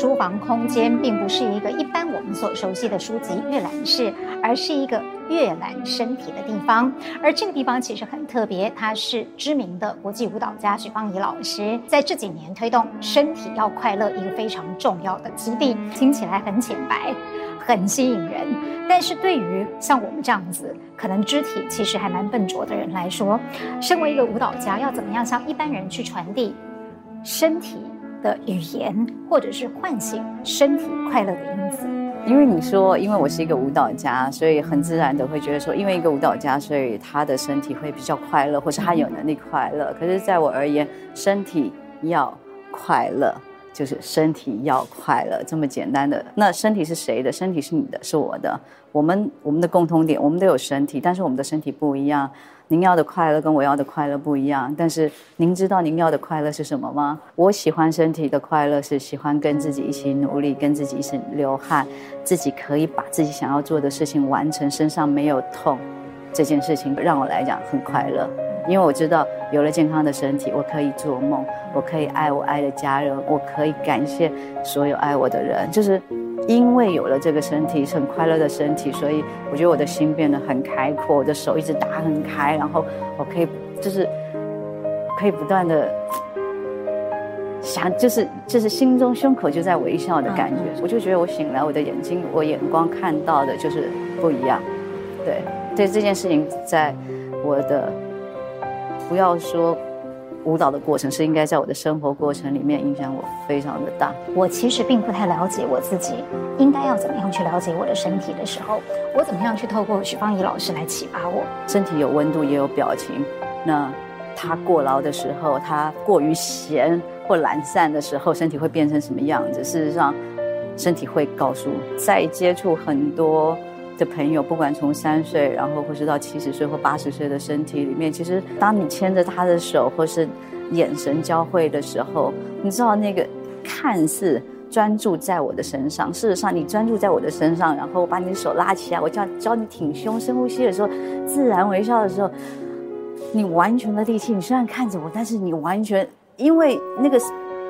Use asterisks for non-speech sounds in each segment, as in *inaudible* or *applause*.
书房空间并不是一个一般我们所熟悉的书籍阅览室，而是一个阅览身体的地方。而这个地方其实很特别，它是知名的国际舞蹈家许芳宜老师在这几年推动身体要快乐一个非常重要的基地。听起来很浅白，很吸引人，但是对于像我们这样子可能肢体其实还蛮笨拙的人来说，身为一个舞蹈家，要怎么样向一般人去传递身体的语言，或者是唤醒身体快乐的因子。因为你说，因为我是一个舞蹈家，所以很自然的会觉得说，因为一个舞蹈家，所以他的身体会比较快乐，或是他有能力快乐。可是，在我而言，身体要快乐，就是身体要快乐，这么简单的。那身体是谁的？身体是你的，是我的。我们我们的共通点，我们都有身体，但是我们的身体不一样。您要的快乐跟我要的快乐不一样，但是您知道您要的快乐是什么吗？我喜欢身体的快乐，是喜欢跟自己一起努力，跟自己一起流汗，自己可以把自己想要做的事情完成，身上没有痛，这件事情让我来讲很快乐，因为我知道有了健康的身体，我可以做梦，我可以爱我爱的家人，我可以感谢所有爱我的人，就是。因为有了这个身体，是很快乐的身体，所以我觉得我的心变得很开阔，我的手一直打很开，然后我可以就是可以不断的想，就是就是心中胸口就在微笑的感觉，我就觉得我醒来，我的眼睛，我眼光看到的就是不一样。对，对这件事情，在我的不要说。舞蹈的过程是应该在我的生活过程里面影响我非常的大。我其实并不太了解我自己应该要怎么样去了解我的身体的时候，我怎么样去透过许芳宜老师来启发我？身体有温度也有表情，那他过劳的时候，他过于闲或懒散的时候，身体会变成什么样子？事实上，身体会告诉。在接触很多。的朋友，不管从三岁，然后或是到七十岁或八十岁的身体里面，其实当你牵着他的手，或是眼神交汇的时候，你知道那个看似专注在我的身上，事实上你专注在我的身上，然后我把你的手拉起来，我叫教你挺胸、深呼吸的时候，自然微笑的时候，你完全的力气，你虽然看着我，但是你完全因为那个。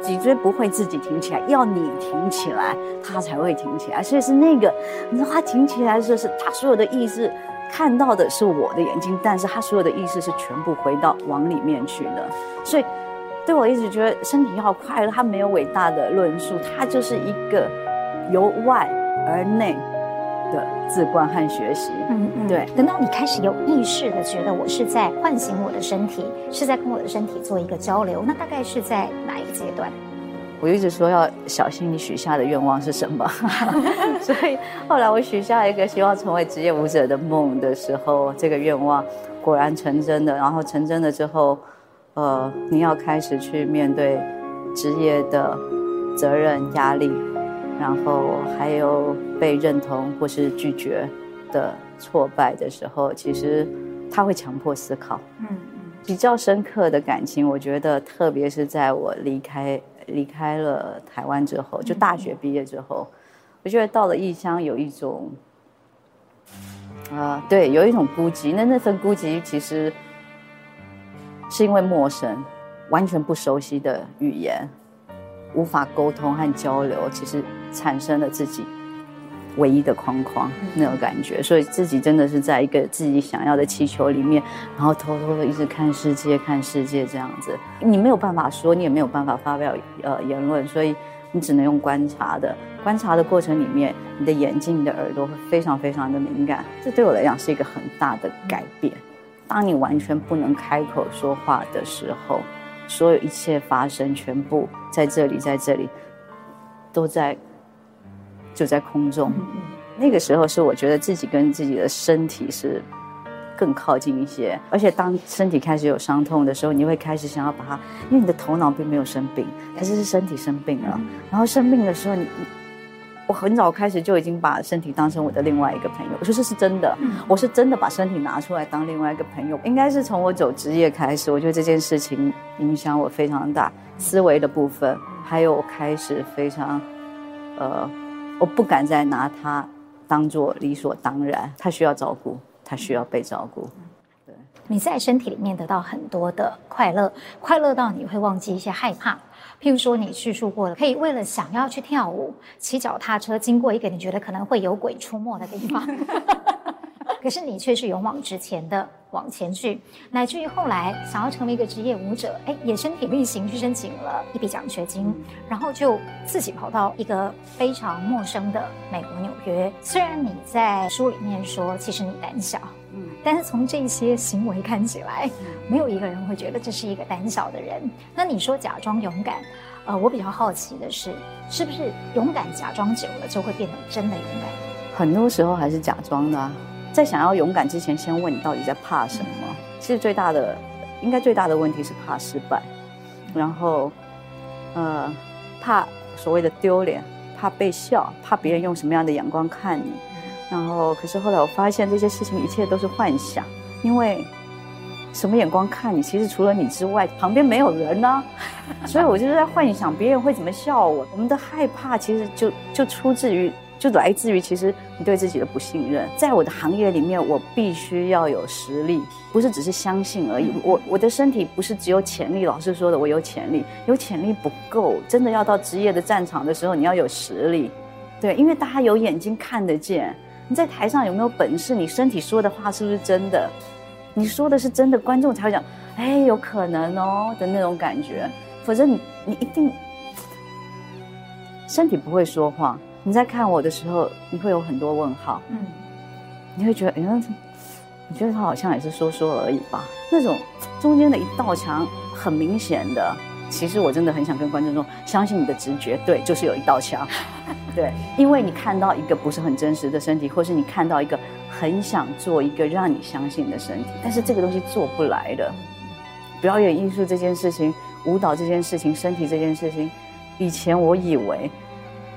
脊椎不会自己挺起来，要你挺起来，它才会挺起来。所以是那个，你知道它挺起来的时候，是它所有的意识看到的是我的眼睛，但是它所有的意识是全部回到往里面去的。所以，对我一直觉得身体要快乐，它没有伟大的论述，它就是一个由外而内。的自观和学习，嗯嗯，对。等到你开始有意识的觉得我是在唤醒我的身体，是在跟我的身体做一个交流，那大概是在哪一个阶段？我一直说要小心你许下的愿望是什么，*laughs* 所以后来我许下一个希望成为职业舞者的梦的时候，这个愿望果然成真的。然后成真了之后，呃，你要开始去面对职业的责任压力。然后还有被认同或是拒绝的挫败的时候，其实他会强迫思考。嗯，比较深刻的感情，我觉得特别是在我离开离开了台湾之后，就大学毕业之后，我觉得到了异乡有一种啊、呃，对，有一种孤寂。那那份孤寂其实是因为陌生，完全不熟悉的语言。无法沟通和交流，其实产生了自己唯一的框框那种感觉，所以自己真的是在一个自己想要的气球里面，然后偷偷的一直看世界，看世界这样子。你没有办法说，你也没有办法发表呃言论，所以你只能用观察的。观察的过程里面，你的眼睛、你的耳朵会非常非常的敏感。这对我来讲是一个很大的改变。当你完全不能开口说话的时候。所有一切发生，全部在这里，在这里，都在，就在空中。那个时候是我觉得自己跟自己的身体是更靠近一些。而且当身体开始有伤痛的时候，你会开始想要把它，因为你的头脑并没有生病，但是是身体生病了。然后生病的时候，你我很早开始就已经把身体当成我的另外一个朋友。我说这是真的，我是真的把身体拿出来当另外一个朋友。应该是从我走职业开始，我觉得这件事情影响我非常大，思维的部分，还有我开始非常，呃，我不敢再拿他当做理所当然。他需要照顾，他需要被照顾。对，你在身体里面得到很多的快乐，快乐到你会忘记一些害怕。譬如说，你叙述过了，可以为了想要去跳舞，骑脚踏车经过一个你觉得可能会有鬼出没的地方，*laughs* 可是你却是勇往直前的往前去，乃至于后来想要成为一个职业舞者，哎，也身体力行去申请了一笔奖学金，然后就自己跑到一个非常陌生的美国纽约。虽然你在书里面说，其实你胆小。嗯，但是从这些行为看起来，没有一个人会觉得这是一个胆小的人。那你说假装勇敢，呃，我比较好奇的是，是不是勇敢假装久了就会变得真的勇敢？很多时候还是假装的啊。在想要勇敢之前，先问你到底在怕什么？其实最大的，应该最大的问题是怕失败，然后，呃，怕所谓的丢脸，怕被笑，怕别人用什么样的眼光看你。然后，可是后来我发现这些事情一切都是幻想，因为什么眼光看你，其实除了你之外，旁边没有人呢、啊。*laughs* 所以我就是在幻想别人会怎么笑我。我们的害怕其实就就出自于，就来自于其实你对自己的不信任。在我的行业里面，我必须要有实力，不是只是相信而已。我我的身体不是只有潜力，老师说的我有潜力，有潜力不够，真的要到职业的战场的时候，你要有实力。对，因为大家有眼睛看得见。你在台上有没有本事？你身体说的话是不是真的？你说的是真的，观众才会讲，哎，有可能哦的那种感觉。否则你你一定身体不会说话。你在看我的时候，你会有很多问号。嗯，你会觉得，哎，你觉得他好像也是说说而已吧？那种中间的一道墙很明显的。其实我真的很想跟观众说，相信你的直觉，对，就是有一道墙，*laughs* 对，因为你看到一个不是很真实的身体，或是你看到一个很想做一个让你相信的身体，但是这个东西做不来的。表演艺术这件事情，舞蹈这件事情，身体这件事情，以前我以为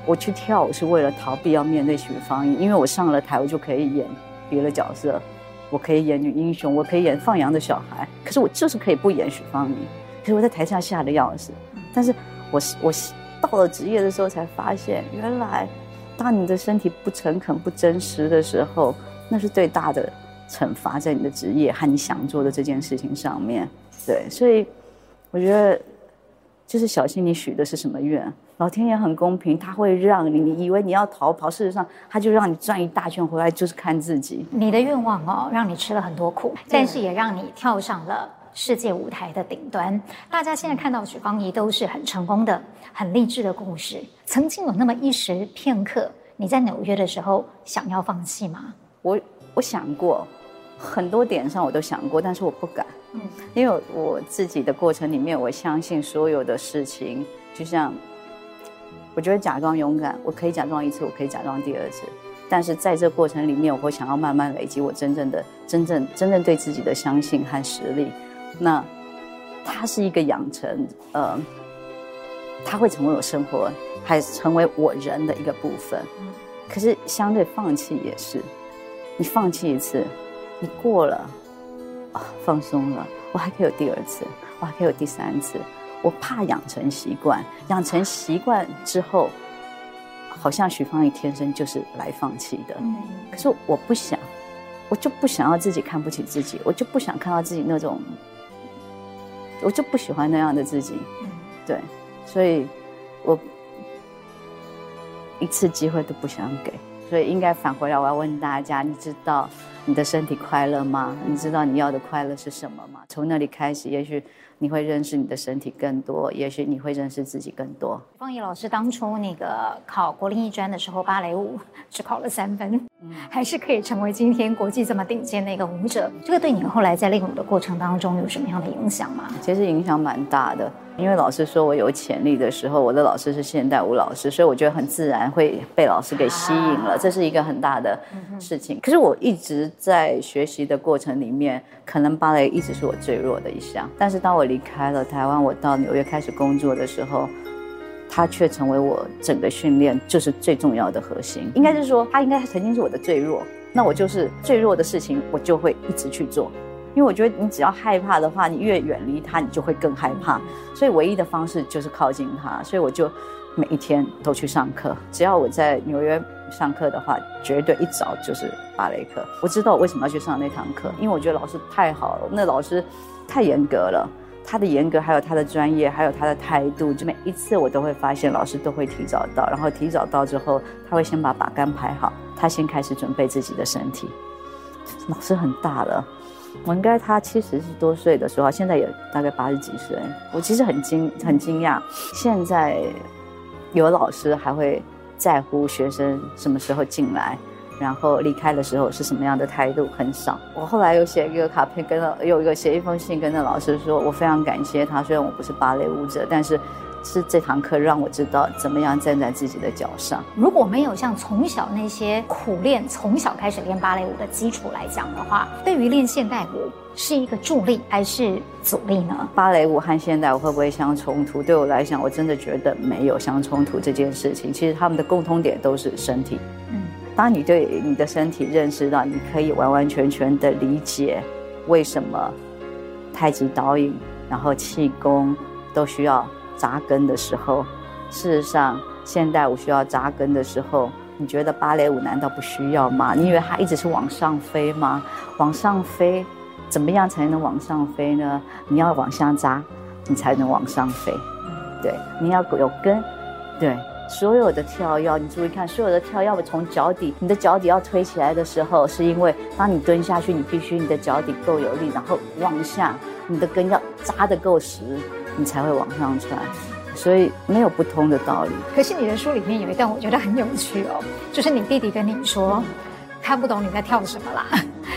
我去跳舞是为了逃避要面对许芳宜，因为我上了台，我就可以演别的角色，我可以演女英雄，我可以演放羊的小孩，可是我就是可以不演许芳宜。可是我在台下吓得要死，但是我我到了职业的时候才发现，原来当你的身体不诚恳、不真实的时候，那是最大的惩罚，在你的职业和你想做的这件事情上面。对，所以我觉得就是小心你许的是什么愿，老天爷很公平，他会让你，你以为你要逃跑，事实上他就让你转一大圈回来，就是看自己。你的愿望哦，让你吃了很多苦，但是也让你跳上了。世界舞台的顶端，大家现在看到许芳宜都是很成功的、很励志的故事。曾经有那么一时片刻，你在纽约的时候想要放弃吗？我我想过，很多点上我都想过，但是我不敢。嗯，因为我自己的过程里面，我相信所有的事情，就像我觉得假装勇敢，我可以假装一次，我可以假装第二次，但是在这过程里面，我会想要慢慢累积我真正的、真正、真正对自己的相信和实力。那，它是一个养成，呃，它会成为我生活，还成为我人的一个部分。可是相对放弃也是，你放弃一次，你过了，啊、哦，放松了，我还可以有第二次，我还可以有第三次。我怕养成习惯，养成习惯之后，好像许芳宜天生就是来放弃的。可是我不想，我就不想要自己看不起自己，我就不想看到自己那种。我就不喜欢那样的自己，对，所以我一次机会都不想给，所以应该返回来，我要问大家：你知道你的身体快乐吗？你知道你要的快乐是什么吗？从那里开始，也许。你会认识你的身体更多，也许你会认识自己更多。方怡老师当初那个考国立艺专的时候，芭蕾舞 *laughs* 只考了三分，嗯，还是可以成为今天国际这么顶尖的一个舞者。这个对你后来在练舞的过程当中有什么样的影响吗？其实影响蛮大的。因为老师说我有潜力的时候，我的老师是现代舞老师，所以我觉得很自然会被老师给吸引了，这是一个很大的事情。可是我一直在学习的过程里面，可能芭蕾一直是我最弱的一项。但是当我离开了台湾，我到纽约开始工作的时候，它却成为我整个训练就是最重要的核心。应该是说，它应该曾经是我的最弱，那我就是最弱的事情，我就会一直去做。因为我觉得你只要害怕的话，你越远离它，你就会更害怕。所以唯一的方式就是靠近它。所以我就每一天都去上课。只要我在纽约上课的话，绝对一早就是芭蕾课。我知道我为什么要去上那堂课，因为我觉得老师太好了，那老师太严格了。他的严格，还有他的专业，还有他的态度，就每一次我都会发现老师都会提早到，然后提早到之后，他会先把把杆排好，他先开始准备自己的身体。老师很大了。我应该他七十多岁的时候，现在也大概八十几岁。我其实很惊很惊讶，现在有老师还会在乎学生什么时候进来，然后离开的时候是什么样的态度，很少。我后来又写一个卡片，跟了有一个写一封信，跟那老师说，我非常感谢他。虽然我不是芭蕾舞者，但是。是这堂课让我知道怎么样站在自己的脚上。如果没有像从小那些苦练，从小开始练芭蕾舞的基础来讲的话，对于练现代舞是一个助力还是阻力呢？芭蕾舞和现代舞会不会相冲突？对我来讲，我真的觉得没有相冲突这件事情。其实他们的共通点都是身体。嗯，当你对你的身体认识到，你可以完完全全的理解为什么太极导引，然后气功都需要。扎根的时候，事实上，现代舞需要扎根的时候，你觉得芭蕾舞难道不需要吗？你以为它一直是往上飞吗？往上飞，怎么样才能往上飞呢？你要往下扎，你才能往上飞。对，你要有根。对，所有的跳跃，你注意看，所有的跳跃，从脚底，你的脚底要推起来的时候，是因为当你蹲下去，你必须你的脚底够有力，然后往下，你的根要扎得够实。你才会往上窜，所以没有不通的道理。可是你的书里面有一段我觉得很有趣哦，就是你弟弟跟你说，看不懂你在跳什么啦。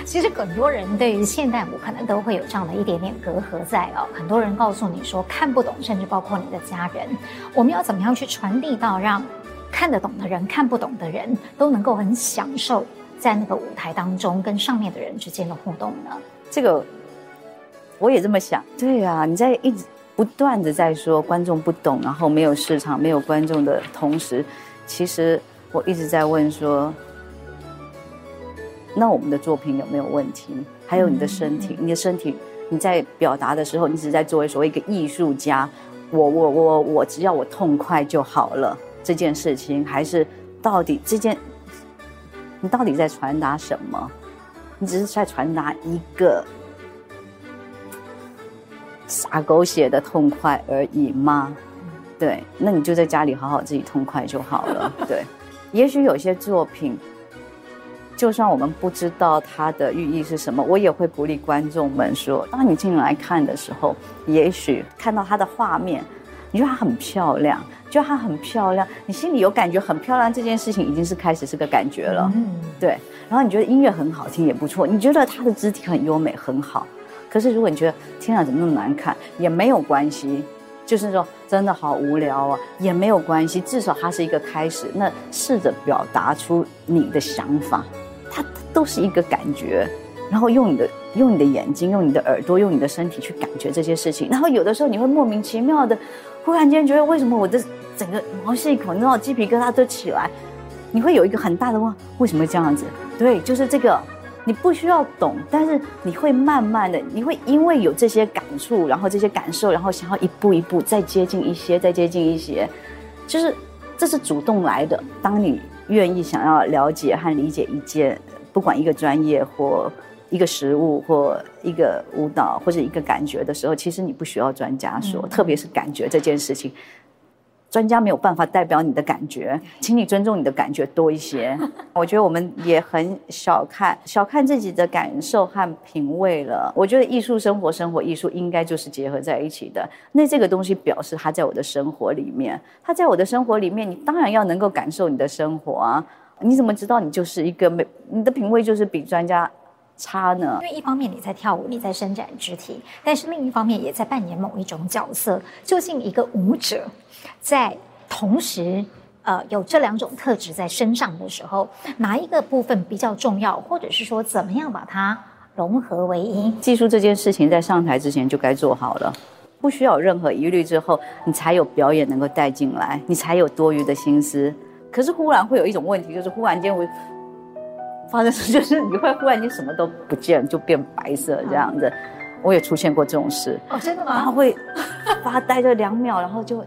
其实很多人对于现代舞可能都会有这样的一点点隔阂在哦。很多人告诉你说看不懂，甚至包括你的家人。我们要怎么样去传递到让看得懂的人、看不懂的人都能够很享受在那个舞台当中跟上面的人之间的互动呢？这个我也这么想。对啊，你在一直。不断的在说观众不懂，然后没有市场，没有观众的同时，其实我一直在问说，那我们的作品有没有问题？还有你的身体，你的身体，你在表达的时候，你只在作为所谓一个艺术家，我我我我只要我痛快就好了，这件事情还是到底这件，你到底在传达什么？你只是在传达一个。撒狗血的痛快而已吗？对，那你就在家里好好自己痛快就好了。对，也许有些作品，就算我们不知道它的寓意是什么，我也会鼓励观众们说：当你进来看的时候，也许看到它的画面，你觉得它很漂亮，觉得它很漂亮，你心里有感觉很漂亮，这件事情已经是开始是个感觉了。嗯，对。然后你觉得音乐很好听也不错，你觉得它的肢体很优美很好。可是，如果你觉得天啊，怎么那么难看，也没有关系。就是说，真的好无聊啊，也没有关系。至少它是一个开始。那试着表达出你的想法，它都是一个感觉。然后用你的用你的眼睛，用你的耳朵，用你的身体去感觉这些事情。然后有的时候你会莫名其妙的，忽然间觉得为什么我的整个毛细孔，你知道鸡皮疙瘩都起来，你会有一个很大的问，为什么这样子？对，就是这个。你不需要懂，但是你会慢慢的，你会因为有这些感触，然后这些感受，然后想要一步一步再接近一些，再接近一些，就是这是主动来的。当你愿意想要了解和理解一件，不管一个专业或一个食物或一个舞蹈或者一个感觉的时候，其实你不需要专家说，嗯、特别是感觉这件事情。专家没有办法代表你的感觉，*laughs* 请你尊重你的感觉多一些。*laughs* 我觉得我们也很小看小看自己的感受和品味了。我觉得艺术生活，生活艺术应该就是结合在一起的。那这个东西表示它在我的生活里面，它在我的生活里面，你当然要能够感受你的生活啊。你怎么知道你就是一个没你的品味就是比专家差呢？因为一方面你在跳舞，你在伸展肢体，但是另一方面也在扮演某一种角色。究竟一个舞者，在同时，呃，有这两种特质在身上的时候，哪一个部分比较重要，或者是说怎么样把它融合为一？技术这件事情在上台之前就该做好了，不需要有任何疑虑之后，你才有表演能够带进来，你才有多余的心思。可是忽然会有一种问题，就是忽然间会发生，就是你会忽然间什么都不见，就变白色这样子。我也出现过这种事哦，真的吗？然后会发呆个两秒，然后就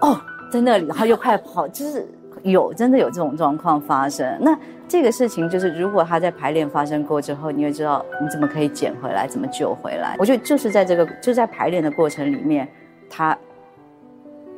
哦在那里，然后又快跑，就是有真的有这种状况发生。那这个事情就是，如果他在排练发生过之后，你会知道你怎么可以捡回来，怎么救回来。我觉得就是在这个就在排练的过程里面，他。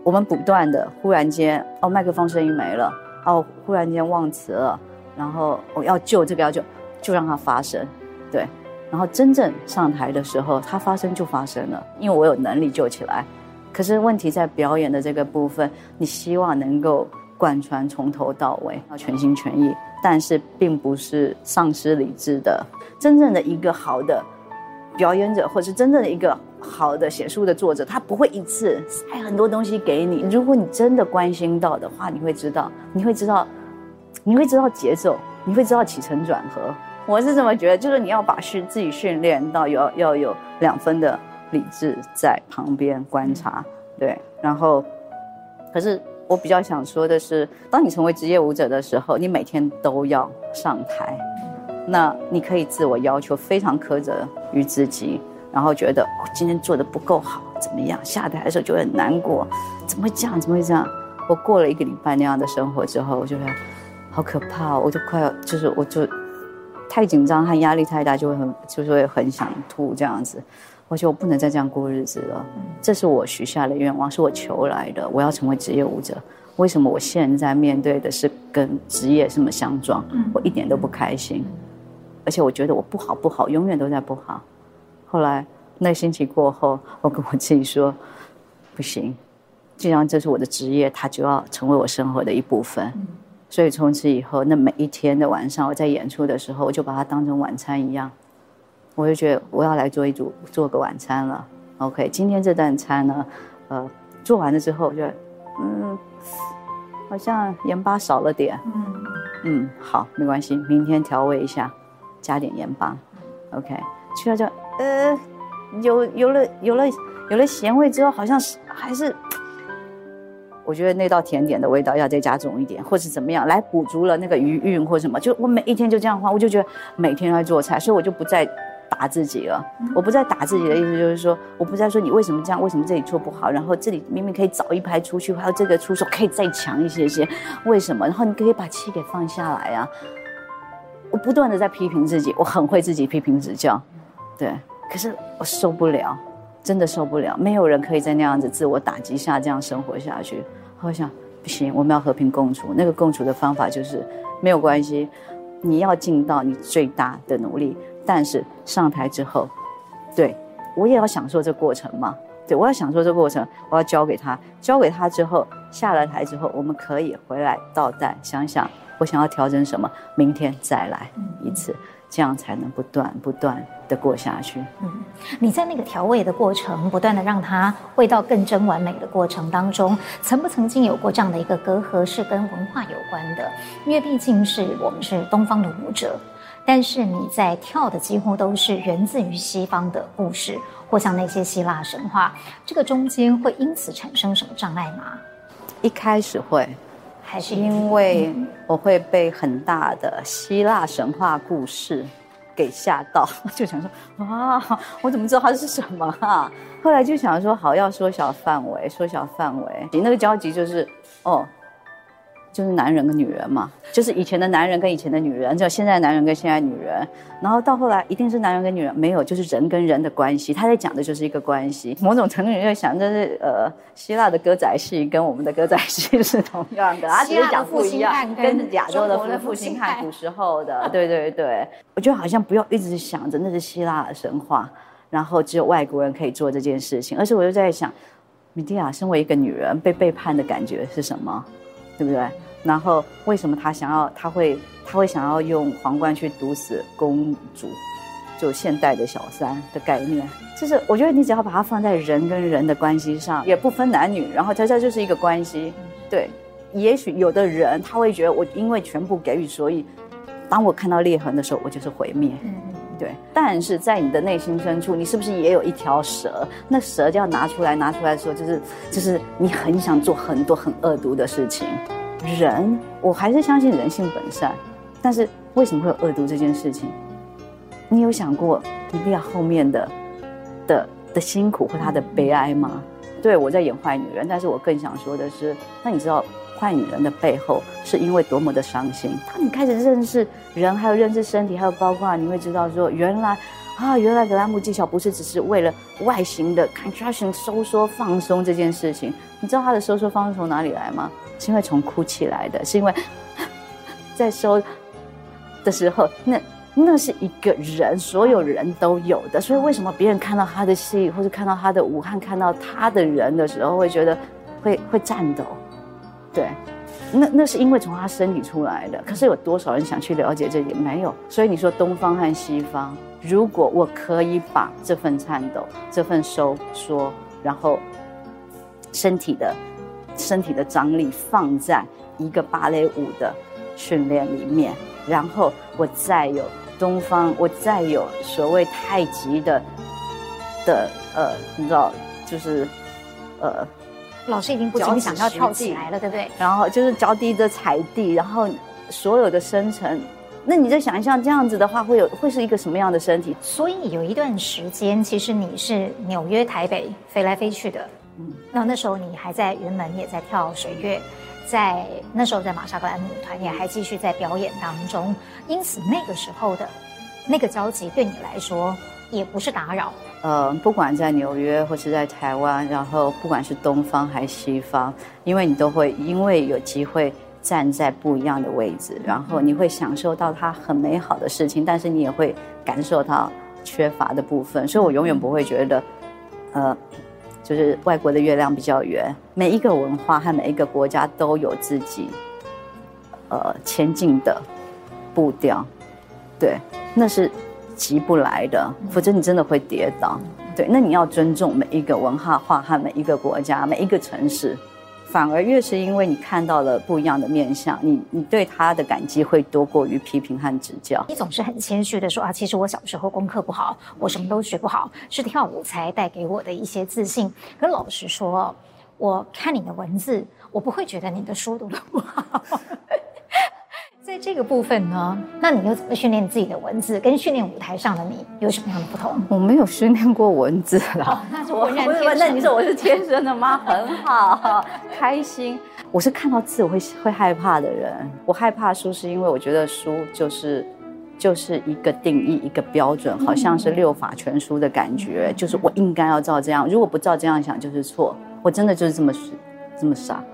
我们不断的，忽然间，哦，麦克风声音没了，哦，忽然间忘词了，然后我、要救这个要救，就让它发生，对，然后真正上台的时候，它发生就发生了，因为我有能力救起来。可是问题在表演的这个部分，你希望能够贯穿从头到尾，要全心全意，但是并不是丧失理智的，真正的一个好的表演者，或是真正的一个。好的写书的作者，他不会一次塞很多东西给你。如果你真的关心到的话，你会知道，你会知道，你会知道节奏，你会知道起承转合。我是这么觉得，就是你要把训自己训练到要要有两分的理智在旁边观察，对。然后，可是我比较想说的是，当你成为职业舞者的时候，你每天都要上台，那你可以自我要求非常苛责于自己。然后觉得我、哦、今天做的不够好，怎么样？下台的时候就会很难过，怎么会这样？怎么会这样？我过了一个礼拜那样的生活之后，我觉得好可怕，我就快要就是我就太紧张和压力太大，就会很就是会很想吐这样子。我觉得我不能再这样过日子了。这是我许下的愿望，是我求来的。我要成为职业舞者。为什么我现在面对的是跟职业什么相撞？我一点都不开心，而且我觉得我不好不好，永远都在不好。后来那星期过后，我跟我自己说，不行，既然这是我的职业，它就要成为我生活的一部分。嗯、所以从此以后，那每一天的晚上，我在演出的时候，我就把它当成晚餐一样。我就觉得我要来做一组做个晚餐了。OK，今天这顿餐呢，呃，做完了之后，我觉得嗯，好像盐巴少了点。嗯嗯，好，没关系，明天调味一下，加点盐巴。OK，去了就。呃，有有了有了有了咸味之后，好像是还是，我觉得那道甜点的味道要再加重一点，或是怎么样来补足了那个余韵或什么。就我每一天就这样画，我就觉得每天都在做菜，所以我就不再打自己了。我不再打自己的意思就是说，我不再说你为什么这样，为什么这里做不好，然后这里明明可以早一拍出去，还有这个出手可以再强一些些，为什么？然后你可以把气给放下来啊！我不断的在批评自己，我很会自己批评指教。对，可是我受不了，真的受不了。没有人可以在那样子自我打击下这样生活下去。我想，不行，我们要和平共处。那个共处的方法就是没有关系，你要尽到你最大的努力。但是上台之后，对，我也要享受这过程嘛。对，我要享受这过程，我要交给他，交给他之后，下了台之后，我们可以回来倒带，想想我想要调整什么，明天再来一次。这样才能不断不断的过下去。嗯，你在那个调味的过程，不断的让它味道更臻完美的过程当中，曾不曾经有过这样的一个隔阂，是跟文化有关的？因为毕竟是我们是东方的舞者，但是你在跳的几乎都是源自于西方的故事，或像那些希腊神话，这个中间会因此产生什么障碍吗？一开始会。还是因为我会被很大的希腊神话故事给吓到，*laughs* 就想说啊，我怎么知道它是什么啊？后来就想说好，要缩小范围，缩小范围。你那个焦急就是哦。就是男人跟女人嘛，就是以前的男人跟以前的女人，就现在的男人跟现在女人，然后到后来一定是男人跟女人，没有，就是人跟人的关系。他在讲的就是一个关系。某种程度你就想，就是呃，希腊的歌仔戏跟我们的歌仔戏是同样的，他只是讲不一样，跟亚洲的复兴汉古时候的，对对对。我觉得好像不要一直想着那是希腊的神话，然后只有外国人可以做这件事情，而且我就在想，米蒂亚身为一个女人被背叛的感觉是什么，对不对？然后为什么他想要？他会他会想要用皇冠去毒死公主，就现代的小三的概念。就是我觉得你只要把它放在人跟人的关系上，也不分男女，然后它这就是一个关系。对，也许有的人他会觉得我因为全部给予，所以当我看到裂痕的时候，我就是毁灭。对，但是在你的内心深处，你是不是也有一条蛇？那蛇就要拿出来，拿出来说，就是就是你很想做很多很恶毒的事情。人，我还是相信人性本善，但是为什么会有恶毒这件事情？你有想过一定要后面的的的辛苦或他的悲哀吗？对，我在演坏女人，但是我更想说的是，那你知道坏女人的背后是因为多么的伤心？当你开始认识人，还有认识身体，还有包括你会知道说，原来啊，原来格拉姆技巧不是只是为了外形的 contraction 收缩放松这件事情。你知道它的收缩放松从哪里来吗？是因为从哭泣来的，是因为 *laughs* 在收的时候那。那是一个人，所有人都有的。所以为什么别人看到他的戏，或者看到他的武汉，看到他的人的时候，会觉得会会颤抖？对，那那是因为从他身体出来的。可是有多少人想去了解这点？没有。所以你说东方和西方，如果我可以把这份颤抖、这份收缩，然后身体的身体的张力放在一个芭蕾舞的训练里面，然后我再有。东方，我再有所谓太极的的呃，你知道，就是呃，老师已经不禁想要跳起来了，对不对？然后就是脚底的踩地，然后所有的深层，那你再想一下，这样子的话，会有会是一个什么样的身体？所以有一段时间，其实你是纽约、台北飞来飞去的，嗯，那那时候你还在云门，也在跳水月。在那时候，在玛莎格兰姆舞团也还继续在表演当中，因此那个时候的那个交集对你来说也不是打扰。呃，不管在纽约或是在台湾，然后不管是东方还是西方，因为你都会因为有机会站在不一样的位置，然后你会享受到它很美好的事情，但是你也会感受到缺乏的部分，所以我永远不会觉得，呃。就是外国的月亮比较圆，每一个文化和每一个国家都有自己，呃，前进的步调，对，那是急不来的，否则你真的会跌倒。对，那你要尊重每一个文化化和每一个国家、每一个城市。反而越是因为你看到了不一样的面相，你你对他的感激会多过于批评和指教。你总是很谦虚的说啊，其实我小时候功课不好，我什么都学不好，是跳舞才带给我的一些自信。可老实说，我看你的文字，我不会觉得你的书读的不好。在这个部分呢，那你又怎么训练自己的文字？跟训练舞台上的你有什么样的不同？我没有训练过文字啦。哦，那是浑然天生。那你说我是天生的吗？很好，开心。我是看到字我会会害怕的人。我害怕书是因为我觉得书就是就是一个定义，一个标准，好像是六法全书的感觉，就是我应该要照这样，如果不照这样想就是错。我真的就是这么这么傻。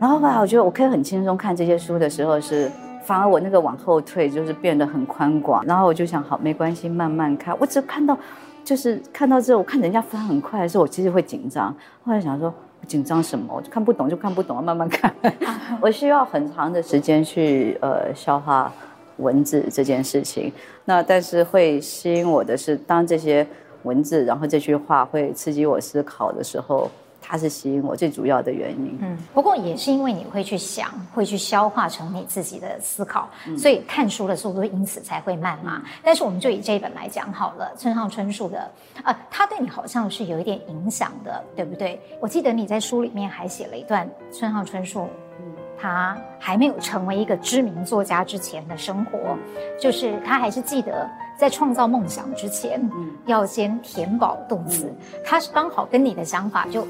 然后后来我觉得我可以很轻松看这些书的时候是，反而我那个往后退就是变得很宽广。然后我就想，好，没关系，慢慢看。我只看到，就是看到之后，我看人家翻很快的时候，我其实会紧张。后来想说，我紧张什么？我就看不懂就看不懂，慢慢看。*laughs* 我需要很长的时间去呃消化文字这件事情。那但是会吸引我的是，当这些文字，然后这句话会刺激我思考的时候。它是吸引我最主要的原因。嗯，不过也是因为你会去想，会去消化成你自己的思考，嗯、所以看书的速度因此才会慢嘛。但是我们就以这一本来讲好了，村上春树的，啊、呃，他对你好像是有一点影响的，对不对？我记得你在书里面还写了一段村上春树，嗯，他还没有成为一个知名作家之前的生活，就是他还是记得。在创造梦想之前，嗯，要先填饱肚子。嗯、他是刚好跟你的想法就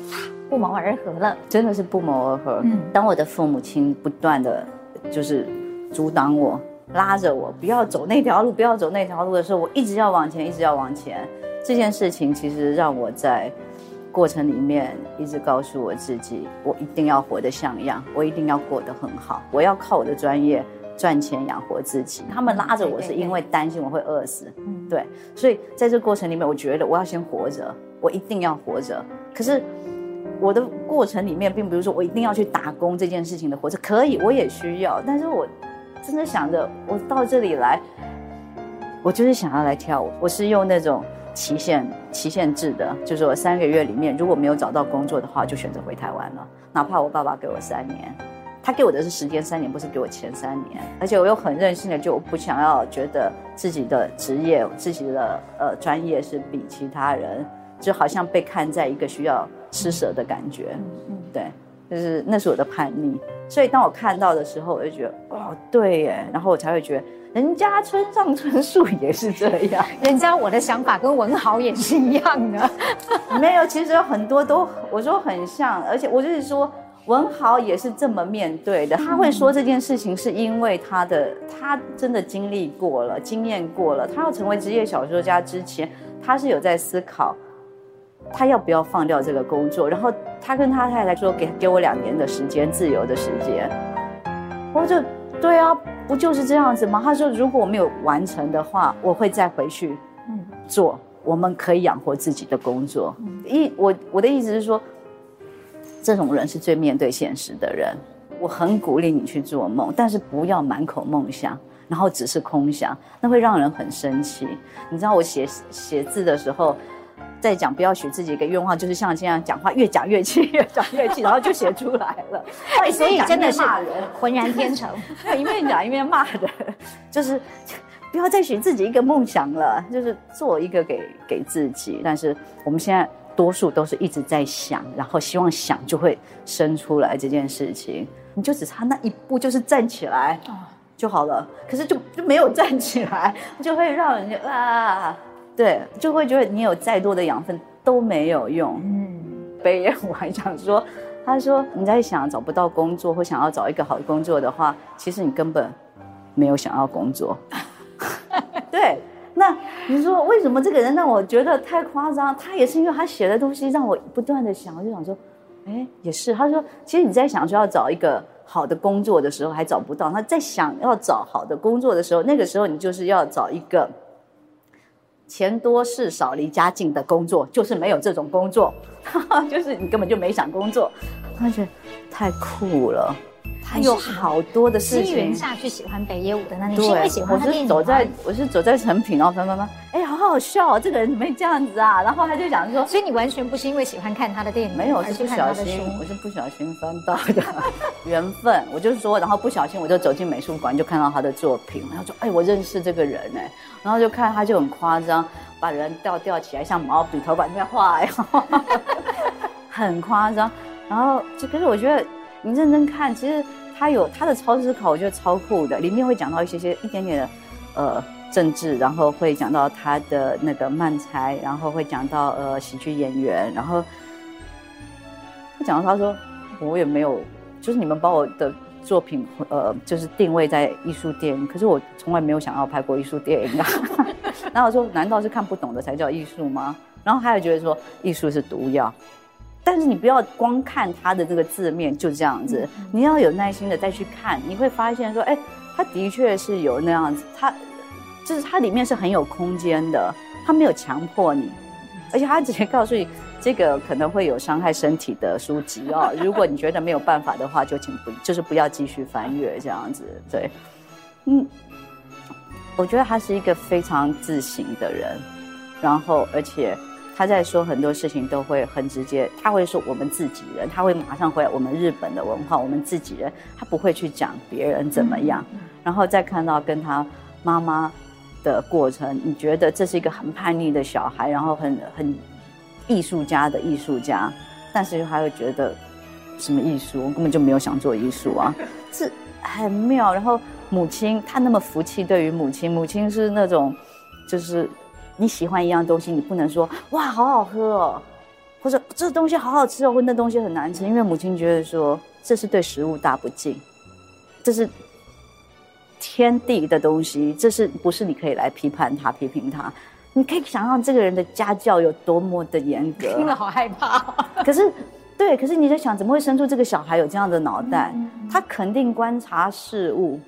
不谋而合了，真的是不谋而合。嗯，当我的父母亲不断的，就是阻挡我、拉着我不要走那条路、不要走那条路的时候，我一直要往前，一直要往前。这件事情其实让我在过程里面一直告诉我自己，我一定要活得像样，我一定要过得很好，我要靠我的专业。赚钱养活自己，他们拉着我是因为担心我会饿死，嗯，对，所以在这个过程里面，我觉得我要先活着，我一定要活着。可是我的过程里面，并不是说我一定要去打工这件事情的活着，可以，我也需要。但是我真的想着，我到这里来，我就是想要来跳舞。我是用那种期限期限制的，就是我三个月里面如果没有找到工作的话，就选择回台湾了，哪怕我爸爸给我三年。他给我的是时间三年，不是给我前三年。而且我又很任性的，就我不想要觉得自己的职业、自己的呃专业是比其他人，就好像被看在一个需要施舍的感觉。嗯，对，就是那是我的叛逆。所以当我看到的时候，我就觉得哦，对耶，然后我才会觉得。人家村上春树也是这样，*laughs* 人家我的想法跟文豪也是一样的。*laughs* 没有，其实有很多都我说很像，而且我就是说文豪也是这么面对的。他会说这件事情是因为他的他真的经历过了，经验过了。他要成为职业小说家之前，他是有在思考他要不要放掉这个工作。然后他跟他太太说：“给给我两年的时间，自由的时间。”我就对啊。不就是这样子吗？他说：“如果我没有完成的话，我会再回去，嗯，做我们可以养活自己的工作。一我我的意思是说，这种人是最面对现实的人。我很鼓励你去做梦，但是不要满口梦想，然后只是空想，那会让人很生气。你知道我写写字的时候。”在讲不要许自己一个愿望，就是像这样讲话，越讲越气，越讲越气，*laughs* 然后就写出来了。所以真的是浑然天成，*laughs* 一面讲一面骂人，就是不要再许自己一个梦想了，就是做一个给给自己。但是我们现在多数都是一直在想，然后希望想就会生出来这件事情，你就只差那一步，就是站起来就好了。可是就就没有站起来，*laughs* 就会让人家啊。对，就会觉得你有再多的养分都没有用。嗯，北野我还想说，他说你在想找不到工作或想要找一个好的工作的话，其实你根本没有想要工作。*laughs* 对，那你说为什么这个人让我觉得太夸张？他也是因为他写的东西让我不断的想，我就想说，哎，也是。他说，其实你在想说要找一个好的工作的时候还找不到，那在想要找好的工作的时候，那个时候你就是要找一个。钱多事少离家近的工作，就是没有这种工作，*laughs* 就是你根本就没想工作，他觉得太酷了。他有好多的事情。机缘下去喜欢北野武的那，你是因为喜欢他电影吗？我是走在我是走在成品，然后翻翻翻，哎，好好笑哦，这个人怎么会这样子啊？然后他就讲说，所以你完全不是因为喜欢看他的电影，没有，我是不小心，我是不小心翻到的 *laughs* 缘分。我就是说，然后不小心我就走进美术馆，就看到他的作品，然后说，哎，我认识这个人哎，然后就看他就很夸张，把人吊吊起来像毛笔头把那边画，哎，*laughs* 很夸张。然后就可是我觉得你认真看，其实。他有他的超思考，我觉得超酷的。里面会讲到一些些一点点的，呃，政治，然后会讲到他的那个漫才，然后会讲到呃喜剧演员，然后他讲到他说我也没有，就是你们把我的作品呃就是定位在艺术电影，可是我从来没有想要拍过艺术电影啊。然后我说难道是看不懂的才叫艺术吗？然后他也觉得说艺术是毒药。但是你不要光看他的这个字面就这样子，你要有耐心的再去看，你会发现说，哎，他的确是有那样子，他就是他里面是很有空间的，他没有强迫你，而且他直接告诉你这个可能会有伤害身体的书籍哦，如果你觉得没有办法的话，就请不就是不要继续翻阅这样子，对，嗯，我觉得他是一个非常自省的人，然后而且。他在说很多事情都会很直接，他会说我们自己人，他会马上回来我们日本的文化，我们自己人，他不会去讲别人怎么样。然后再看到跟他妈妈的过程，你觉得这是一个很叛逆的小孩，然后很很艺术家的艺术家，但是他会觉得什么艺术，我根本就没有想做艺术啊，是很妙。然后母亲，他那么服气，对于母亲，母亲是那种就是。你喜欢一样东西，你不能说哇好好喝哦，或者这东西好好吃哦，或那东西很难吃，因为母亲觉得说这是对食物大不敬，这是天地的东西，这是不是你可以来批判他、批评他？你可以想象这个人的家教有多么的严格，听了好害怕。*laughs* 可是，对，可是你在想，怎么会生出这个小孩有这样的脑袋？他肯定观察事物。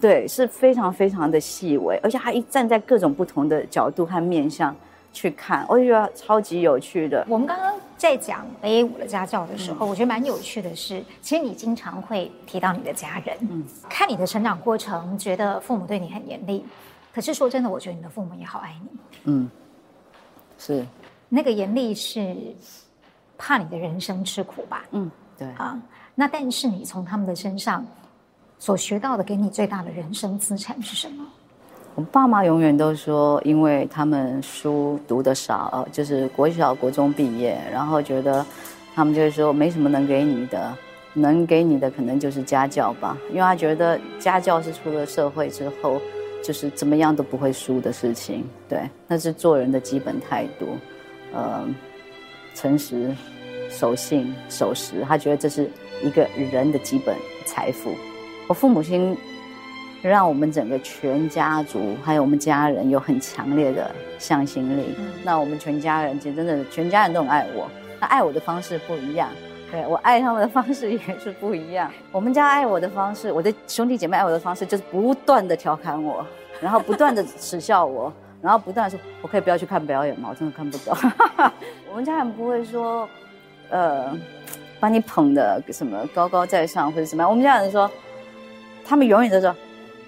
对，是非常非常的细微，而且他一站在各种不同的角度和面向去看，我觉得超级有趣的。我们刚刚在讲北野武的家教的时候，嗯、我觉得蛮有趣的是，其实你经常会提到你的家人，嗯，看你的成长过程，觉得父母对你很严厉，可是说真的，我觉得你的父母也好爱你，嗯，是那个严厉是怕你的人生吃苦吧？嗯，对啊。那但是你从他们的身上所学到的，给你最大的人生资产是什么？我爸妈永远都说，因为他们书读得少，就是国小、国中毕业，然后觉得他们就是说没什么能给你的，能给你的可能就是家教吧，因为他觉得家教是出了社会之后，就是怎么样都不会输的事情。对，那是做人的基本态度，呃，诚实、守信、守时，他觉得这是一个人的基本财富。我父母亲。让我们整个全家族还有我们家人有很强烈的向心力。嗯、那我们全家人其实真的全家人都很爱我，那爱我的方式不一样，对，我爱他们的方式也是不一样。我们家爱我的方式，我的兄弟姐妹爱我的方式就是不断的调侃我，然后不断的耻笑我，然后不断说我可以不要去看表演吗？我真的看不懂。*laughs* 我们家人不会说，呃，把你捧的什么高高在上或者怎么样。我们家人说，他们永远都说。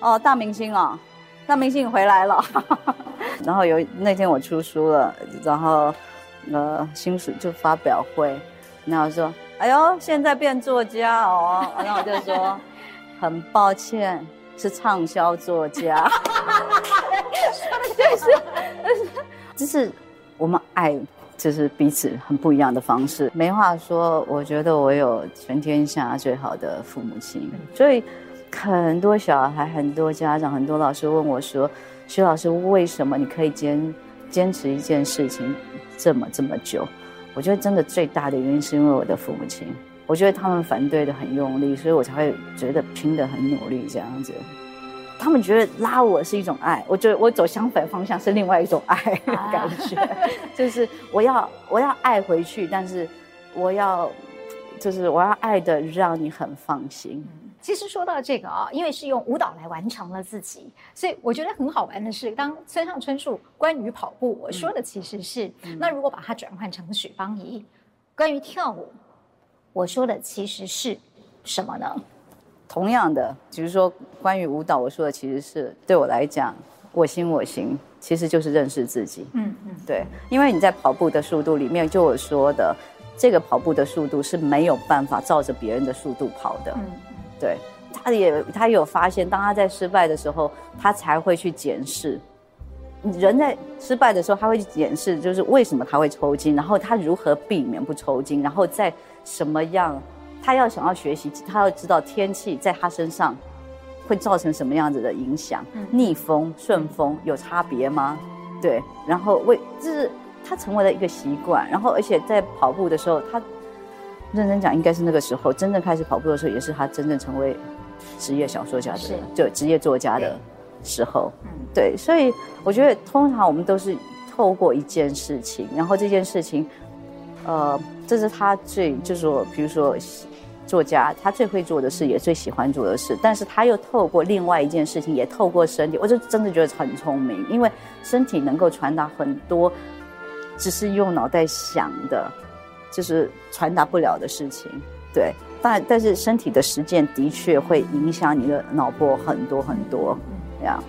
哦，大明星哦，大明星回来了。*laughs* 然后有那天我出书了，然后呃，新书就发表会，然后说，哎呦，现在变作家哦，然后我就说，很抱歉，是畅销作家。就是，就是我们爱，就是彼此很不一样的方式。没话说，我觉得我有全天下最好的父母亲，所以。很多小孩、很多家长、很多老师问我说：“徐老师，为什么你可以坚坚持一件事情这么这么久？”我觉得真的最大的原因是因为我的父母亲，我觉得他们反对的很用力，所以我才会觉得拼得很努力这样子。他们觉得拉我是一种爱，我觉得我走相反方向是另外一种爱 *laughs* 的感觉，就是我要我要爱回去，但是我要就是我要爱的让你很放心。其实说到这个啊，因为是用舞蹈来完成了自己，所以我觉得很好玩的是，当村上春树关于跑步，我说的其实是，嗯、那如果把它转换成许芳宜，关于跳舞，我说的其实是什么呢？同样的，就是说关于舞蹈，我说的其实是对我来讲，我行我行，其实就是认识自己。嗯嗯，对，因为你在跑步的速度里面，就我说的，这个跑步的速度是没有办法照着别人的速度跑的。嗯。对，他也他也有发现，当他在失败的时候，他才会去检视。人在失败的时候，他会去检视，就是为什么他会抽筋，然后他如何避免不抽筋，然后在什么样，他要想要学习，他要知道天气在他身上会造成什么样子的影响，逆风、顺风有差别吗？对，然后为就是他成为了一个习惯，然后而且在跑步的时候，他。认真讲，应该是那个时候真正开始跑步的时候，也是他真正成为职业小说家的，就职业作家的时候。对，所以我觉得通常我们都是透过一件事情，然后这件事情，呃，这是他最就是说，比如说作家，他最会做的事，也最喜欢做的事，但是他又透过另外一件事情，也透过身体，我就真的觉得很聪明，因为身体能够传达很多，只是用脑袋想的。就是传达不了的事情，对，但但是身体的实践的确会影响你的脑波很多很多，这样，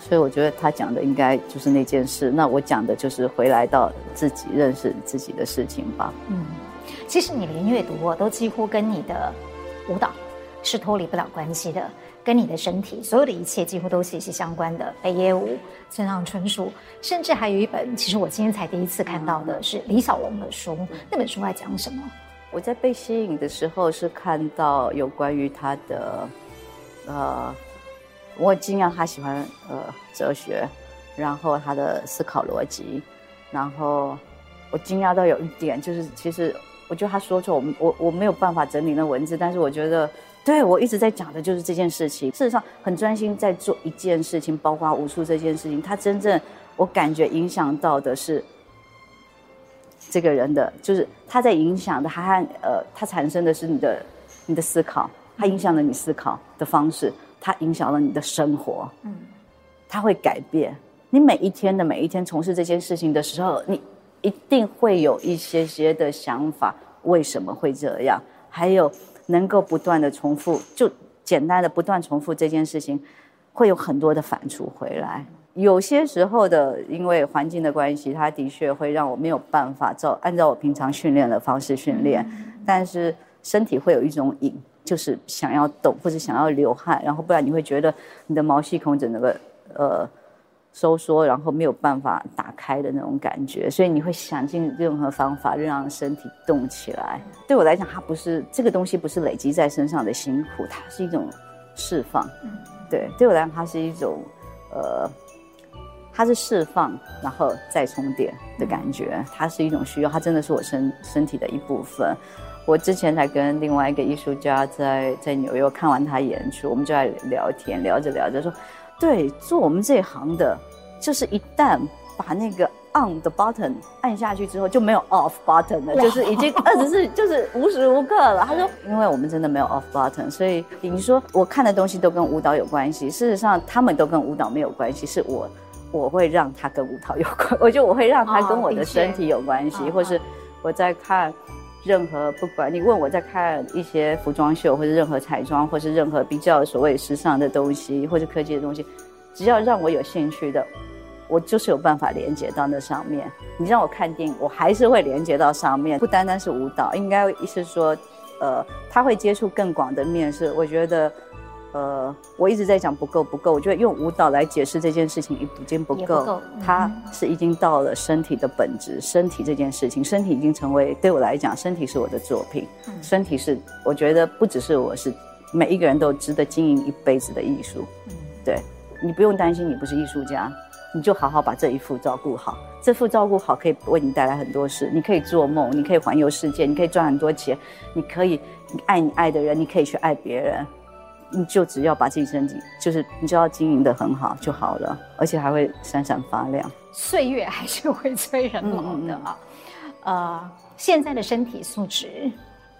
所以我觉得他讲的应该就是那件事，那我讲的就是回来到自己认识自己的事情吧。嗯，其实你连阅读都几乎跟你的舞蹈是脱离不了关系的。跟你的身体，所有的一切几乎都息息相关的。北野武、村上春树，甚至还有一本，其实我今天才第一次看到的是李小龙的书。那本书在讲什么？我在被吸引的时候是看到有关于他的，呃，我惊讶他喜欢呃哲学，然后他的思考逻辑，然后我惊讶到有一点就是，其实我觉得他说错，我我我没有办法整理那文字，但是我觉得。对，我一直在讲的就是这件事情。事实上，很专心在做一件事情，包括武术这件事情。它真正我感觉影响到的是这个人的，就是他在影响的，他和呃，他产生的是你的你的思考，他影响了你思考的方式，他影响了你的生活。嗯，他会改变你每一天的每一天从事这件事情的时候，你一定会有一些些的想法，为什么会这样？还有。能够不断的重复，就简单的不断重复这件事情，会有很多的反刍回来。有些时候的，因为环境的关系，它的确会让我没有办法照按照我平常训练的方式训练。但是身体会有一种瘾，就是想要动或者想要流汗，然后不然你会觉得你的毛细孔整个呃收缩，然后没有办法打开的那种感觉，所以你会想尽任何方法让身体动起来。对我来讲，它不是这个东西，不是累积在身上的辛苦，它是一种释放。对，对我来讲，它是一种呃。它是释放，然后再充电的感觉。它是一种需要，它真的是我身身体的一部分。我之前才跟另外一个艺术家在在纽约看完他演出，我们就在聊天，聊着聊着说，对，做我们这一行的，就是一旦把那个 on 的 button 按下去之后，就没有 off button 了，就是已经 *laughs* 二十四，就是无时无刻了。他说，因为我们真的没有 off button，所以你说我看的东西都跟舞蹈有关系，事实上他们都跟舞蹈没有关系，是我。我会让他跟舞蹈有关，*laughs* 我就我会让他跟我的身体有关系，哦、或是我在看任何不管你问我在看一些服装秀，或者任何彩妆，或是任何比较所谓时尚的东西，或者科技的东西，只要让我有兴趣的，我就是有办法连接到那上面。你让我看电影，我还是会连接到上面，不单单是舞蹈，应该意思说，呃，他会接触更广的面，是我觉得。呃，我一直在讲不够不够，我觉得用舞蹈来解释这件事情已经不够，不够嗯、它是已经到了身体的本质，身体这件事情，身体已经成为对我来讲，身体是我的作品，嗯、身体是我觉得不只是我是每一个人都值得经营一辈子的艺术，嗯、对，你不用担心你不是艺术家，你就好好把这一副照顾好，这副照顾好可以为你带来很多事，你可以做梦，你可以环游世界，你可以赚很多钱，你可以你爱你爱的人，你可以去爱别人。你就只要把自己身体，就是你就要经营的很好就好了，而且还会闪闪发亮。岁月还是会催人老的啊。嗯嗯嗯呃，现在的身体素质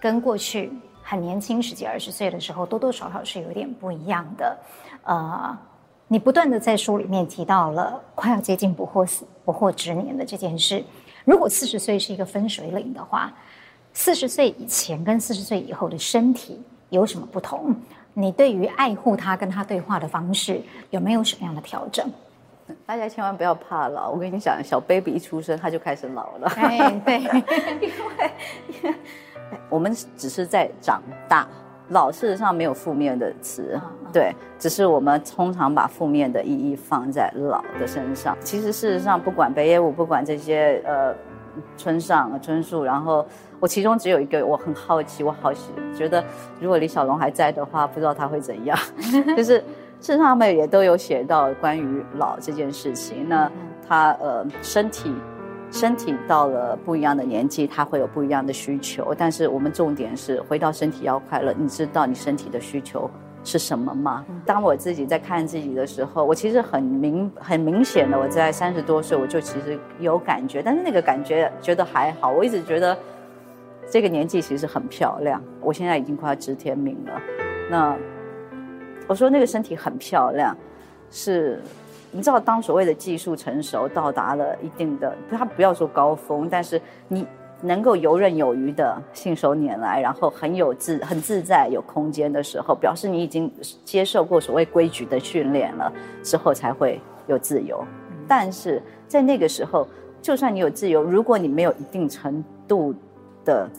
跟过去很年轻十几二十岁的时候多多少少是有点不一样的。呃，你不断的在书里面提到了快要接近不惑死不惑之年的这件事。如果四十岁是一个分水岭的话，四十岁以前跟四十岁以后的身体有什么不同？你对于爱护他、跟他对话的方式有没有什么样的调整？大家千万不要怕老。我跟你讲，小 baby 一出生他就开始老了。哎，对，*laughs* 因为我们只是在长大。老事实上没有负面的词，对，只是我们通常把负面的意义放在老的身上。其实事实上，不管北野武，不管这些呃村上村树，然后。我其中只有一个，我很好奇，我好奇觉得，如果李小龙还在的话，不知道他会怎样。*laughs* 就是事实上，他们也都有写到关于老这件事情。那他呃，身体身体到了不一样的年纪，他会有不一样的需求。但是我们重点是回到身体要快乐。你知道你身体的需求是什么吗？当我自己在看自己的时候，我其实很明很明显的，我在三十多岁我就其实有感觉，但是那个感觉觉得还好。我一直觉得。这个年纪其实很漂亮，我现在已经快要知天命了。那我说那个身体很漂亮，是你知道，当所谓的技术成熟到达了一定的，他不要说高峰，但是你能够游刃有余的信手拈来，然后很有自很自在有空间的时候，表示你已经接受过所谓规矩的训练了，之后才会有自由。但是在那个时候，就算你有自由，如果你没有一定程度。的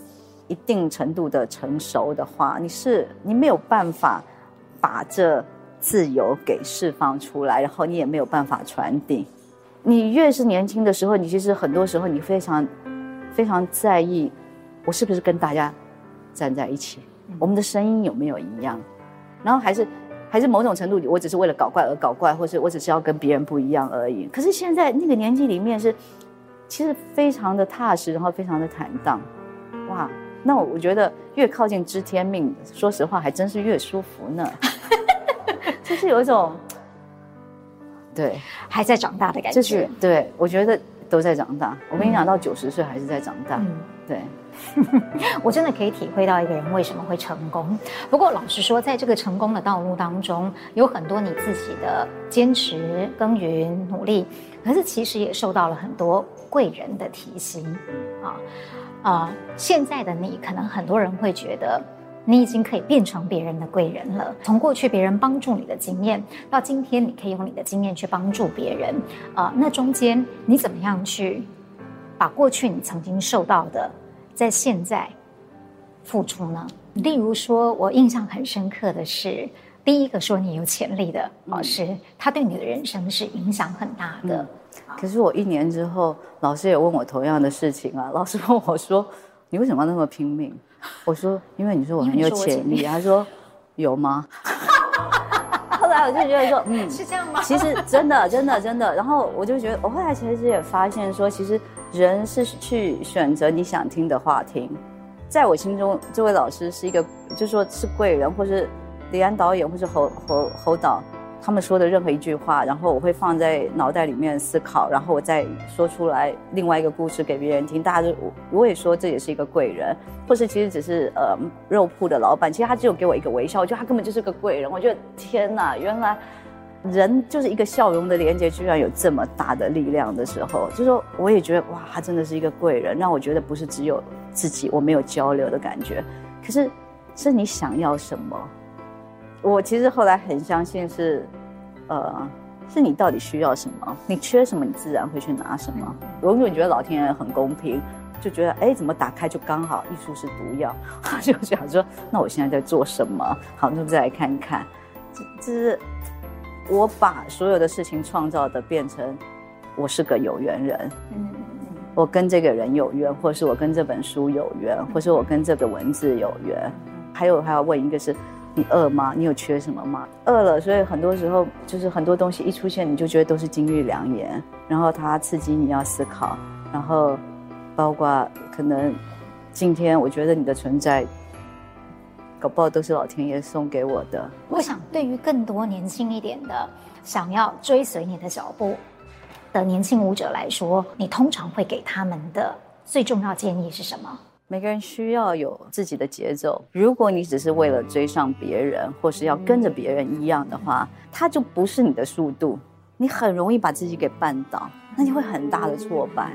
一定程度的成熟的话，你是你没有办法把这自由给释放出来，然后你也没有办法传递。你越是年轻的时候，你其实很多时候你非常非常在意，我是不是跟大家站在一起，我们的声音有没有一样，然后还是还是某种程度里，我只是为了搞怪而搞怪，或是我只是要跟别人不一样而已。可是现在那个年纪里面是，其实非常的踏实，然后非常的坦荡。哇，那我觉得越靠近知天命，说实话还真是越舒服呢。*laughs* 就是有一种，对，还在长大的感觉。就是对，我觉得都在长大。我跟你讲，到九十岁还是在长大。嗯，对。*laughs* 我真的可以体会到一个人为什么会成功。不过老实说，在这个成功的道路当中，有很多你自己的坚持、耕耘、努力，可是其实也受到了很多贵人的提携啊。啊、呃，现在的你可能很多人会觉得，你已经可以变成别人的贵人了。从过去别人帮助你的经验，到今天你可以用你的经验去帮助别人，啊、呃，那中间你怎么样去把过去你曾经受到的，在现在付出呢？例如说，我印象很深刻的是，第一个说你有潜力的老师，嗯、他对你的人生是影响很大的。嗯、可是我一年之后，老师也问我同样的事情啊。老师问我说：“你为什么要那么拼命？”我说：“因为你说我很有潜力。”他说：“有吗？” *laughs* 后来我就觉得说：“嗯，*laughs* 是这样吗？”其实真的，真的，真的。然后我就觉得，我后来其实也发现说，其实人是去选择你想听的话听。在我心中，这位老师是一个，就是说是贵人，或是。李安导演或是侯侯侯导，他们说的任何一句话，然后我会放在脑袋里面思考，然后我再说出来另外一个故事给别人听。大家就我也说这也是一个贵人，或是其实只是呃肉铺的老板，其实他只有给我一个微笑，我觉得他根本就是个贵人。我觉得天哪，原来人就是一个笑容的连接，居然有这么大的力量的时候，就说我也觉得哇，他真的是一个贵人，让我觉得不是只有自己我没有交流的感觉，可是是你想要什么。我其实后来很相信是，呃，是你到底需要什么，你缺什么，你自然会去拿什么。如果你觉得老天爷很公平，就觉得哎，怎么打开就刚好，艺术是毒药，*laughs* 就想说，那我现在在做什么？好，那再来看一看，这这是我把所有的事情创造的变成，我是个有缘人，嗯，我跟这个人有缘，或是我跟这本书有缘，或是我跟这个文字有缘，还有还要问一个是。你饿吗？你有缺什么吗？饿了，所以很多时候就是很多东西一出现，你就觉得都是金玉良言，然后它刺激你要思考，然后包括可能今天我觉得你的存在，搞不好都是老天爷送给我的。我想，对于更多年轻一点的想要追随你的脚步的年轻舞者来说，你通常会给他们的最重要建议是什么？每个人需要有自己的节奏。如果你只是为了追上别人，或是要跟着别人一样的话，它就不是你的速度，你很容易把自己给绊倒，那你会很大的挫败。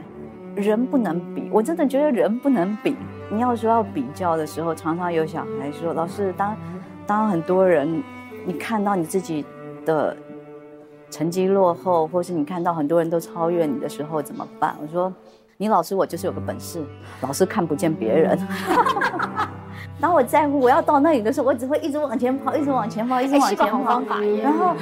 人不能比，我真的觉得人不能比。你要说要比较的时候，常常有小孩说：“老师，当当很多人，你看到你自己的成绩落后，或是你看到很多人都超越你的时候，怎么办？”我说。你老师，我就是有个本事，老是看不见别人。*laughs* 当我在乎我要到那里的时候，我只会一直往前跑，一直往前跑，一直往前跑。方法然后，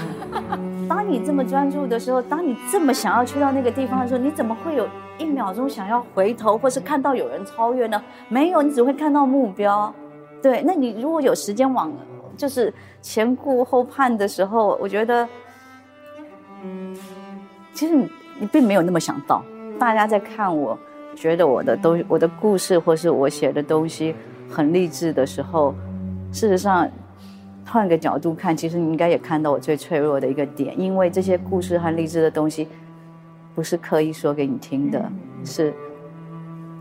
当你这么专注的时候，当你这么想要去到那个地方的时候，你怎么会有一秒钟想要回头，或是看到有人超越呢？没有，你只会看到目标。对，那你如果有时间往就是前顾后盼的时候，我觉得，其实你你并没有那么想到。大家在看我，觉得我的东我的故事或是我写的东西很励志的时候，事实上，换个角度看，其实你应该也看到我最脆弱的一个点，因为这些故事和励志的东西，不是刻意说给你听的，是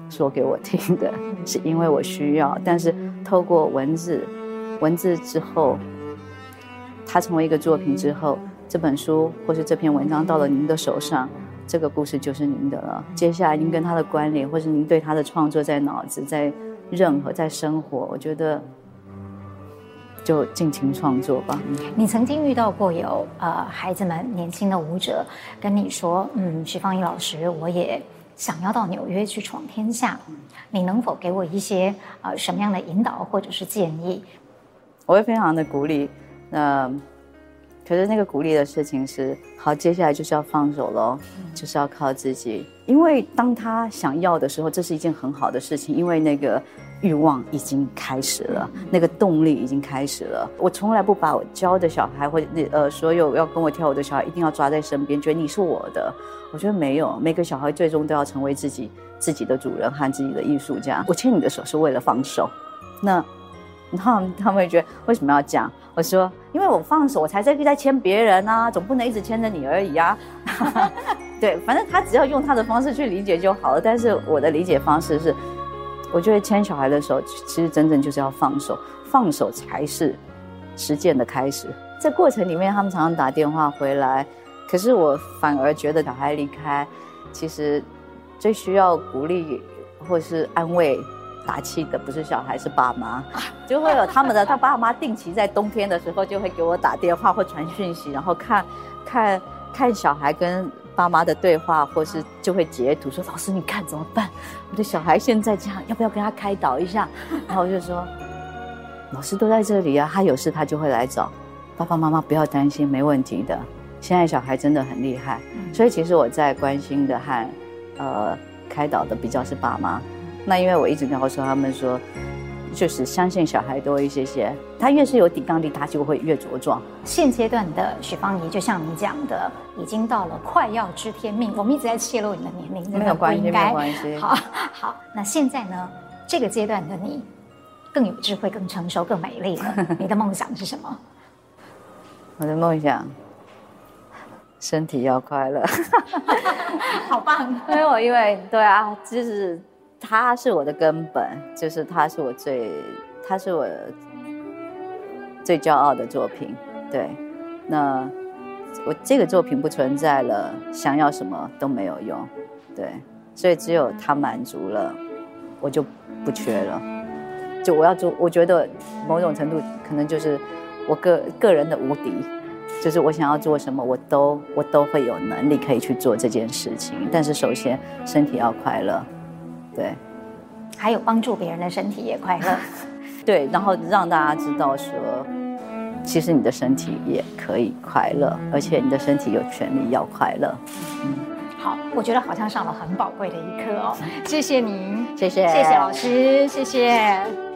说给我听的，是因为我需要。但是透过文字，文字之后，它成为一个作品之后，这本书或是这篇文章到了您的手上。这个故事就是您的了。接下来您跟他的关联，或是您对他的创作在脑子，在任何在生活，我觉得就尽情创作吧。你曾经遇到过有呃孩子们年轻的舞者跟你说，嗯，徐芳怡老师，我也想要到纽约去闯天下，你能否给我一些呃什么样的引导或者是建议？我会非常的鼓励，呃。可是那个鼓励的事情是，好，接下来就是要放手喽，就是要靠自己。因为当他想要的时候，这是一件很好的事情，因为那个欲望已经开始了，那个动力已经开始了。我从来不把我教的小孩或者呃所有要跟我跳舞的小孩一定要抓在身边，觉得你是我的。我觉得没有，每个小孩最终都要成为自己自己的主人和自己的艺术家。我牵你的手是为了放手，那。*laughs* 然后他们会觉得为什么要讲？我说，因为我放手，我才在在牵别人啊，总不能一直牵着你而已啊。*laughs* 对，反正他只要用他的方式去理解就好了。但是我的理解方式是，我觉得牵小孩的时候，其实真正就是要放手，放手才是实践的开始。在过程里面，他们常常打电话回来，可是我反而觉得小孩离开，其实最需要鼓励或是安慰。打气的不是小孩，是爸妈，就会有他们的 *laughs* 他爸妈定期在冬天的时候就会给我打电话或传讯息，然后看，看，看小孩跟爸妈的对话，或是就会截图说：“老师，你看怎么办？我的小孩现在这样，要不要跟他开导一下？”然后我就说：“老师都在这里啊，他有事他就会来找爸爸妈妈，不要担心，没问题的。现在小孩真的很厉害，所以其实我在关心的和呃开导的比较是爸妈。那因为我一直跟我说他们说。”就是相信小孩多一些些，他越是有抵抗力，他就会越茁壮。现阶段的许芳宜，就像你讲的，已经到了快要知天命。我们一直在泄露你的年龄，没有关系，没有关系。好，好，那现在呢？这个阶段的你，更有智慧、更成熟、更美丽了。*laughs* 你的梦想是什么？我的梦想，身体要快乐。*laughs* 好棒！因为我因为对啊，就是。他是我的根本，就是他是我最，他是我最骄傲的作品。对，那我这个作品不存在了，想要什么都没有用。对，所以只有他满足了，我就不缺了。就我要做，我觉得某种程度可能就是我个个人的无敌，就是我想要做什么，我都我都会有能力可以去做这件事情。但是首先身体要快乐。对，还有帮助别人的身体也快乐，*laughs* 对，然后让大家知道说，其实你的身体也可以快乐，而且你的身体有权利要快乐。嗯，好，我觉得好像上了很宝贵的一课哦，谢谢您，谢谢，谢谢老师，谢谢。